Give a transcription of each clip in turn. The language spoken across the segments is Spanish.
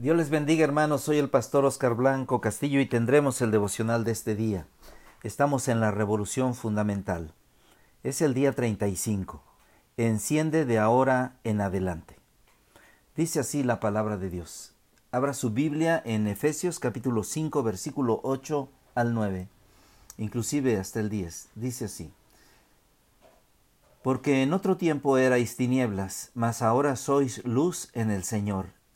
Dios les bendiga hermanos, soy el pastor Oscar Blanco Castillo y tendremos el devocional de este día. Estamos en la revolución fundamental. Es el día 35. Enciende de ahora en adelante. Dice así la palabra de Dios. Abra su Biblia en Efesios capítulo 5 versículo 8 al 9, inclusive hasta el 10. Dice así. Porque en otro tiempo erais tinieblas, mas ahora sois luz en el Señor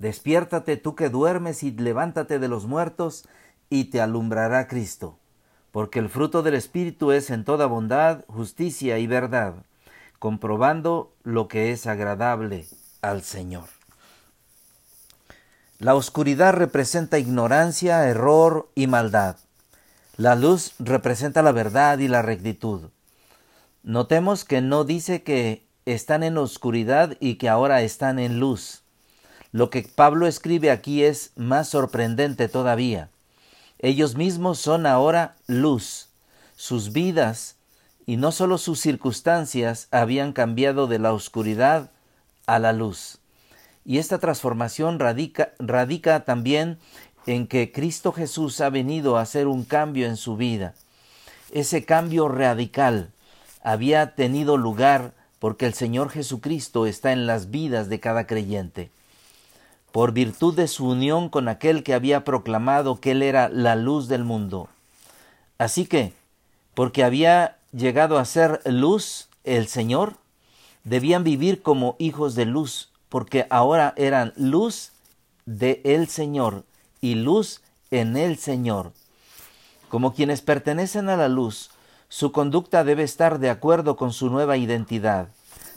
Despiértate tú que duermes y levántate de los muertos, y te alumbrará Cristo. Porque el fruto del Espíritu es en toda bondad, justicia y verdad, comprobando lo que es agradable al Señor. La oscuridad representa ignorancia, error y maldad. La luz representa la verdad y la rectitud. Notemos que no dice que están en oscuridad y que ahora están en luz. Lo que Pablo escribe aquí es más sorprendente todavía. Ellos mismos son ahora luz. Sus vidas y no solo sus circunstancias habían cambiado de la oscuridad a la luz. Y esta transformación radica, radica también en que Cristo Jesús ha venido a hacer un cambio en su vida. Ese cambio radical había tenido lugar porque el Señor Jesucristo está en las vidas de cada creyente por virtud de su unión con aquel que había proclamado que él era la luz del mundo. Así que, porque había llegado a ser luz el Señor, debían vivir como hijos de luz, porque ahora eran luz de el Señor y luz en el Señor. Como quienes pertenecen a la luz, su conducta debe estar de acuerdo con su nueva identidad.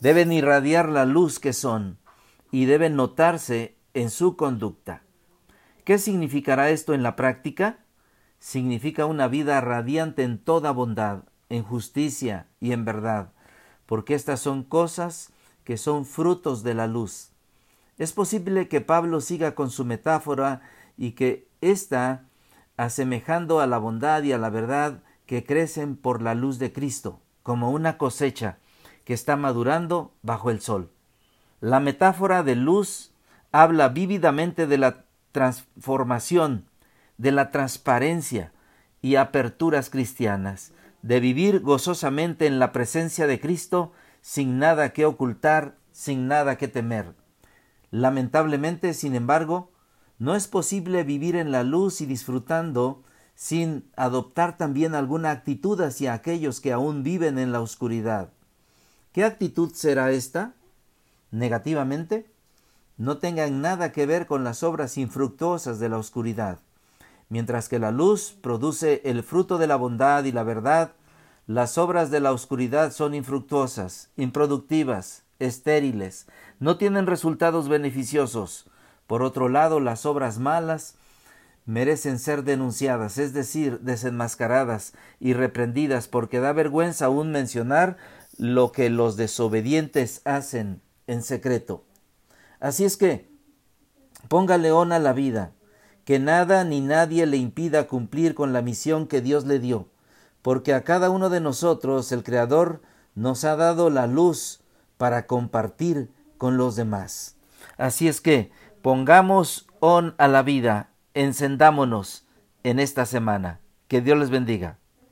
Deben irradiar la luz que son y deben notarse en su conducta. ¿Qué significará esto en la práctica? Significa una vida radiante en toda bondad, en justicia y en verdad, porque estas son cosas que son frutos de la luz. Es posible que Pablo siga con su metáfora y que ésta, asemejando a la bondad y a la verdad que crecen por la luz de Cristo, como una cosecha que está madurando bajo el sol. La metáfora de luz habla vívidamente de la transformación, de la transparencia y aperturas cristianas, de vivir gozosamente en la presencia de Cristo sin nada que ocultar, sin nada que temer. Lamentablemente, sin embargo, no es posible vivir en la luz y disfrutando sin adoptar también alguna actitud hacia aquellos que aún viven en la oscuridad. ¿Qué actitud será esta? ¿Negativamente? No tengan nada que ver con las obras infructuosas de la oscuridad. Mientras que la luz produce el fruto de la bondad y la verdad, las obras de la oscuridad son infructuosas, improductivas, estériles, no tienen resultados beneficiosos. Por otro lado, las obras malas merecen ser denunciadas, es decir, desenmascaradas y reprendidas, porque da vergüenza aún mencionar lo que los desobedientes hacen en secreto. Así es que, ponga león a la vida, que nada ni nadie le impida cumplir con la misión que Dios le dio, porque a cada uno de nosotros el Creador nos ha dado la luz para compartir con los demás. Así es que pongamos on a la vida, encendámonos en esta semana. Que Dios les bendiga.